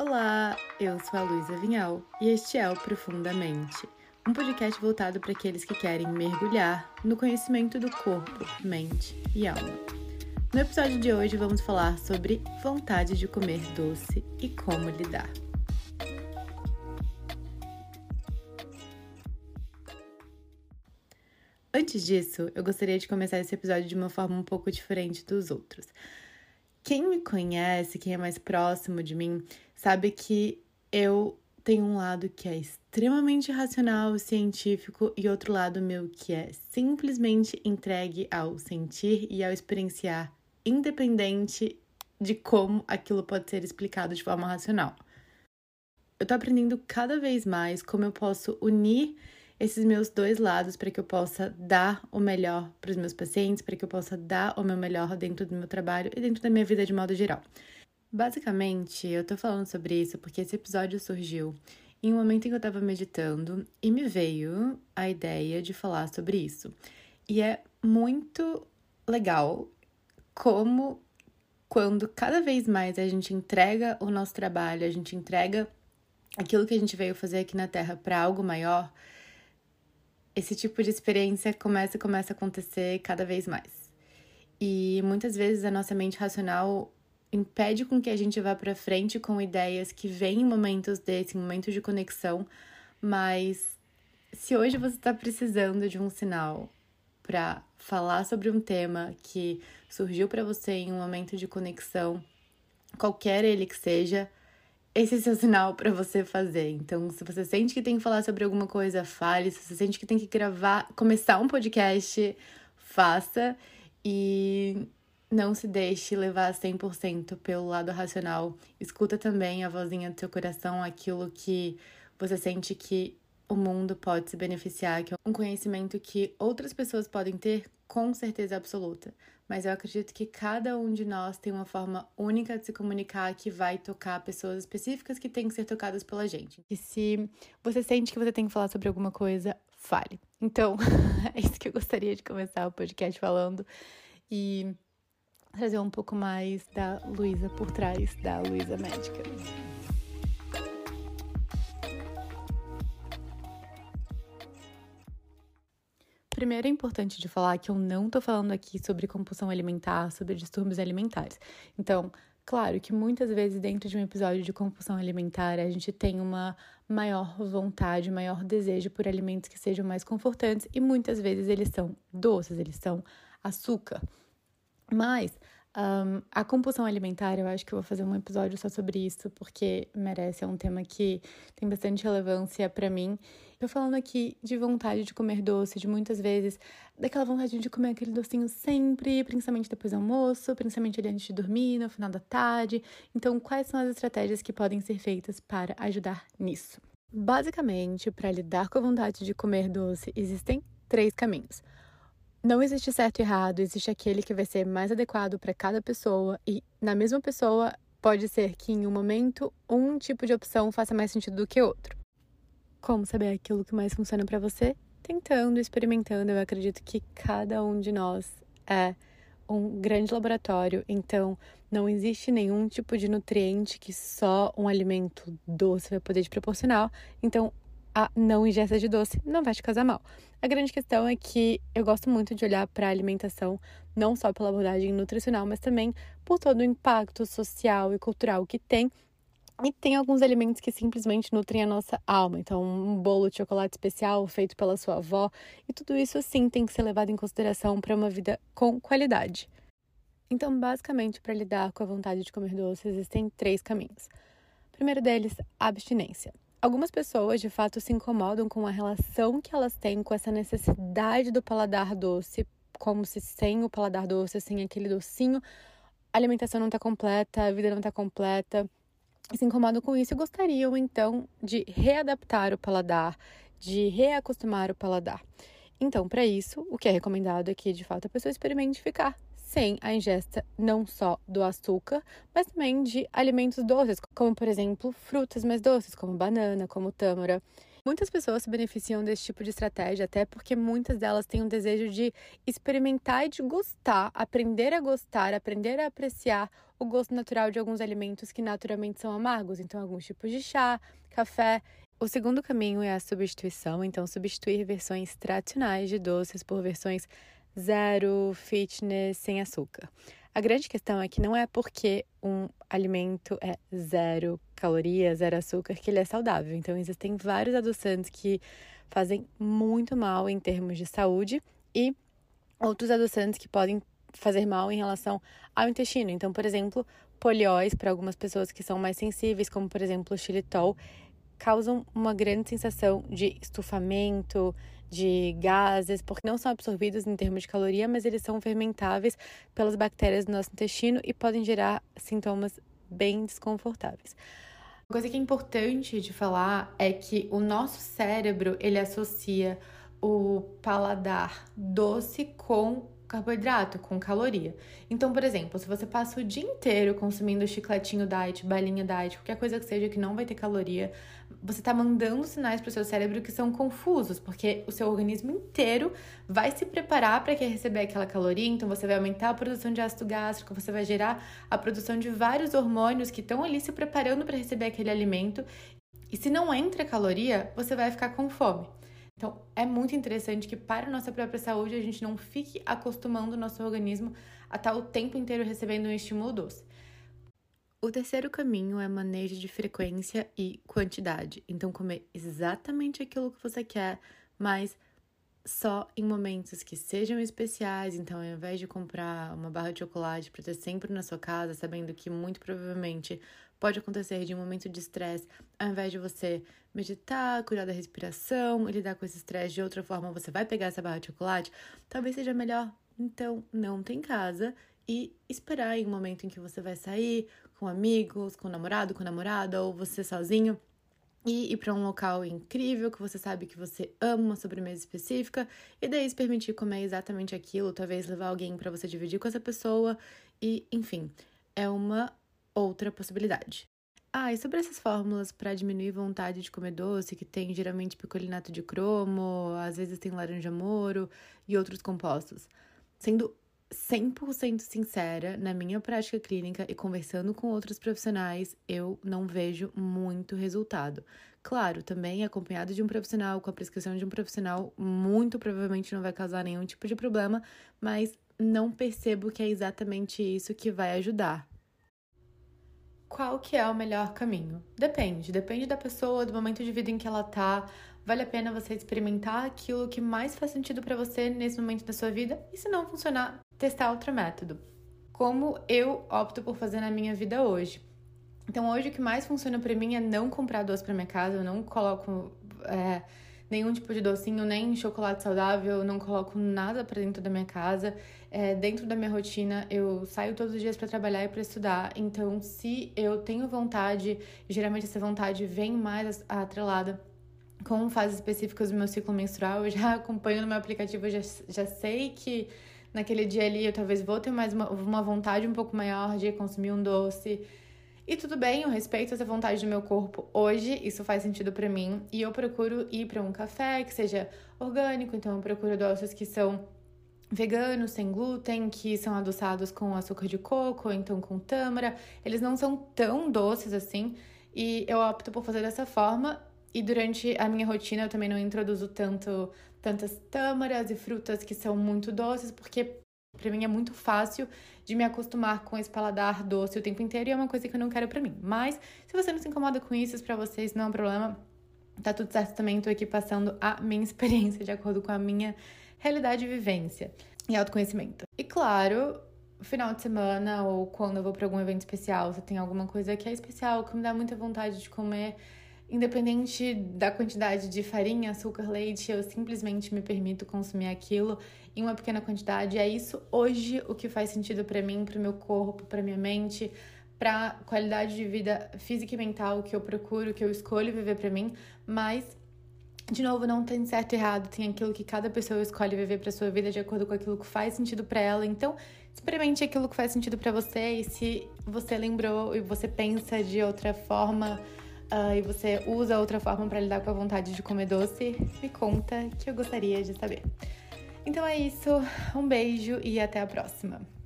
Olá, eu sou a Luísa Vinhal e este é o Profundamente, um podcast voltado para aqueles que querem mergulhar no conhecimento do corpo, mente e alma. No episódio de hoje vamos falar sobre vontade de comer doce e como lidar. Antes disso, eu gostaria de começar esse episódio de uma forma um pouco diferente dos outros. Quem me conhece, quem é mais próximo de mim, sabe que eu tenho um lado que é extremamente racional, científico e outro lado meu que é simplesmente entregue ao sentir e ao experienciar, independente de como aquilo pode ser explicado de forma racional. Eu tô aprendendo cada vez mais como eu posso unir esses meus dois lados para que eu possa dar o melhor para os meus pacientes, para que eu possa dar o meu melhor dentro do meu trabalho e dentro da minha vida de modo geral. Basicamente, eu tô falando sobre isso porque esse episódio surgiu em um momento em que eu estava meditando e me veio a ideia de falar sobre isso. E é muito legal como quando cada vez mais a gente entrega o nosso trabalho, a gente entrega aquilo que a gente veio fazer aqui na Terra para algo maior, esse tipo de experiência começa começa a acontecer cada vez mais. E muitas vezes a nossa mente racional impede com que a gente vá para frente com ideias que vêm em momentos desse, em momentos de conexão, mas se hoje você está precisando de um sinal para falar sobre um tema que surgiu para você em um momento de conexão, qualquer ele que seja, esse é seu sinal para você fazer. Então, se você sente que tem que falar sobre alguma coisa, fale. Se você sente que tem que gravar, começar um podcast, faça. E não se deixe levar 100% pelo lado racional. Escuta também a vozinha do seu coração, aquilo que você sente que o mundo pode se beneficiar, que é um conhecimento que outras pessoas podem ter com certeza absoluta mas eu acredito que cada um de nós tem uma forma única de se comunicar que vai tocar pessoas específicas que têm que ser tocadas pela gente. E se você sente que você tem que falar sobre alguma coisa, fale. Então, é isso que eu gostaria de começar o podcast falando e trazer um pouco mais da Luísa por trás da Luísa Médica. Primeiro é importante de falar que eu não tô falando aqui sobre compulsão alimentar, sobre distúrbios alimentares. Então, claro que muitas vezes dentro de um episódio de compulsão alimentar a gente tem uma maior vontade, maior desejo por alimentos que sejam mais confortantes e muitas vezes eles são doces, eles são açúcar. Mas um, a compulsão alimentar, eu acho que eu vou fazer um episódio só sobre isso, porque merece, é um tema que tem bastante relevância para mim. Tô falando aqui de vontade de comer doce, de muitas vezes, daquela vontade de comer aquele docinho sempre, principalmente depois do almoço, principalmente ali antes de dormir, no final da tarde. Então, quais são as estratégias que podem ser feitas para ajudar nisso? Basicamente, para lidar com a vontade de comer doce, existem três caminhos. Não existe certo e errado, existe aquele que vai ser mais adequado para cada pessoa e na mesma pessoa pode ser que em um momento um tipo de opção faça mais sentido do que outro. Como saber aquilo que mais funciona para você? Tentando, experimentando. Eu acredito que cada um de nós é um grande laboratório, então não existe nenhum tipo de nutriente que só um alimento doce vai poder te proporcionar. Então, a não ingesta de doce não vai te causar mal. A grande questão é que eu gosto muito de olhar para a alimentação não só pela abordagem nutricional, mas também por todo o impacto social e cultural que tem. E tem alguns alimentos que simplesmente nutrem a nossa alma. Então, um bolo de chocolate especial feito pela sua avó. E tudo isso, sim, tem que ser levado em consideração para uma vida com qualidade. Então, basicamente, para lidar com a vontade de comer doce, existem três caminhos. O primeiro deles, abstinência. Algumas pessoas de fato se incomodam com a relação que elas têm com essa necessidade do paladar doce, como se sem o paladar doce, sem aquele docinho, a alimentação não está completa, a vida não está completa. Se incomodam com isso e gostariam então de readaptar o paladar, de reacostumar o paladar. Então, para isso, o que é recomendado é que de fato a pessoa experimente ficar sem a ingesta não só do açúcar, mas também de alimentos doces, como por exemplo frutas mais doces, como banana, como tâmara. Muitas pessoas se beneficiam desse tipo de estratégia, até porque muitas delas têm um desejo de experimentar e de gostar, aprender a gostar, aprender a apreciar o gosto natural de alguns alimentos que naturalmente são amargos, então alguns tipos de chá, café. O segundo caminho é a substituição, então substituir versões tradicionais de doces por versões zero, fitness, sem açúcar. A grande questão é que não é porque um alimento é zero calorias, zero açúcar, que ele é saudável. Então, existem vários adoçantes que fazem muito mal em termos de saúde e outros adoçantes que podem fazer mal em relação ao intestino. Então, por exemplo, polióis para algumas pessoas que são mais sensíveis, como por exemplo o xilitol, causam uma grande sensação de estufamento, de gases, porque não são absorvidos em termos de caloria, mas eles são fermentáveis pelas bactérias do nosso intestino e podem gerar sintomas bem desconfortáveis. Uma coisa que é importante de falar é que o nosso cérebro, ele associa o paladar doce com carboidrato, com caloria. Então, por exemplo, se você passa o dia inteiro consumindo chicletinho diet, balinha diet, qualquer coisa que seja que não vai ter caloria, você está mandando sinais para o seu cérebro que são confusos, porque o seu organismo inteiro vai se preparar para receber aquela caloria, então você vai aumentar a produção de ácido gástrico, você vai gerar a produção de vários hormônios que estão ali se preparando para receber aquele alimento. E se não entra caloria, você vai ficar com fome. Então, é muito interessante que para a nossa própria saúde a gente não fique acostumando o nosso organismo a estar o tempo inteiro recebendo um estímulo doce. O terceiro caminho é manejo de frequência e quantidade. Então, comer exatamente aquilo que você quer, mas só em momentos que sejam especiais. Então, ao invés de comprar uma barra de chocolate para ter sempre na sua casa, sabendo que muito provavelmente pode acontecer de um momento de estresse, ao invés de você meditar, cuidar da respiração e lidar com esse estresse de outra forma, você vai pegar essa barra de chocolate, talvez seja melhor. Então, não tem casa e esperar em um momento em que você vai sair com amigos, com namorado, com namorada ou você sozinho e ir para um local incrível que você sabe que você ama uma sobremesa específica e daí se permitir comer exatamente aquilo, talvez levar alguém para você dividir com essa pessoa e, enfim, é uma outra possibilidade. Ah, e sobre essas fórmulas para diminuir vontade de comer doce, que tem geralmente picolinato de cromo, às vezes tem laranja moro e outros compostos. Sendo 100% sincera, na minha prática clínica e conversando com outros profissionais, eu não vejo muito resultado. Claro, também acompanhado de um profissional, com a prescrição de um profissional, muito provavelmente não vai causar nenhum tipo de problema, mas não percebo que é exatamente isso que vai ajudar. Qual que é o melhor caminho? Depende, depende da pessoa, do momento de vida em que ela tá. Vale a pena você experimentar aquilo que mais faz sentido para você nesse momento da sua vida e se não funcionar, testar outro método. Como eu opto por fazer na minha vida hoje. Então, hoje o que mais funciona para mim é não comprar doce para minha casa, eu não coloco é, nenhum tipo de docinho, nem chocolate saudável, não coloco nada para dentro da minha casa. É, dentro da minha rotina, eu saio todos os dias para trabalhar e para estudar. Então, se eu tenho vontade, geralmente essa vontade vem mais atrelada com fases específicas do meu ciclo menstrual, eu já acompanho no meu aplicativo, eu já, já sei que naquele dia ali eu talvez vou ter mais uma, uma vontade um pouco maior de consumir um doce. E tudo bem, eu respeito essa vontade do meu corpo hoje, isso faz sentido para mim. E eu procuro ir para um café que seja orgânico, então eu procuro doces que são veganos, sem glúten, que são adoçados com açúcar de coco, ou então com tâmara. Eles não são tão doces assim, e eu opto por fazer dessa forma. E durante a minha rotina eu também não introduzo tanto tantas tâmaras e frutas que são muito doces, porque para mim é muito fácil de me acostumar com esse paladar doce o tempo inteiro e é uma coisa que eu não quero para mim. Mas se você não se incomoda com isso, para vocês não é um problema. Tá tudo certo também, tô aqui passando a minha experiência de acordo com a minha realidade e vivência e autoconhecimento. E claro, final de semana ou quando eu vou para algum evento especial, se tem alguma coisa que é especial, que me dá muita vontade de comer, Independente da quantidade de farinha, açúcar, leite, eu simplesmente me permito consumir aquilo em uma pequena quantidade. É isso hoje o que faz sentido para mim, para o meu corpo, para minha mente, para qualidade de vida física e mental que eu procuro, que eu escolho viver para mim, mas de novo, não tem certo e errado, tem aquilo que cada pessoa escolhe viver para sua vida de acordo com aquilo que faz sentido para ela. Então, experimente aquilo que faz sentido para você e se você lembrou e você pensa de outra forma, uh, e você usa outra forma para lidar com a vontade de comer doce, me conta que eu gostaria de saber. Então é isso, um beijo e até a próxima!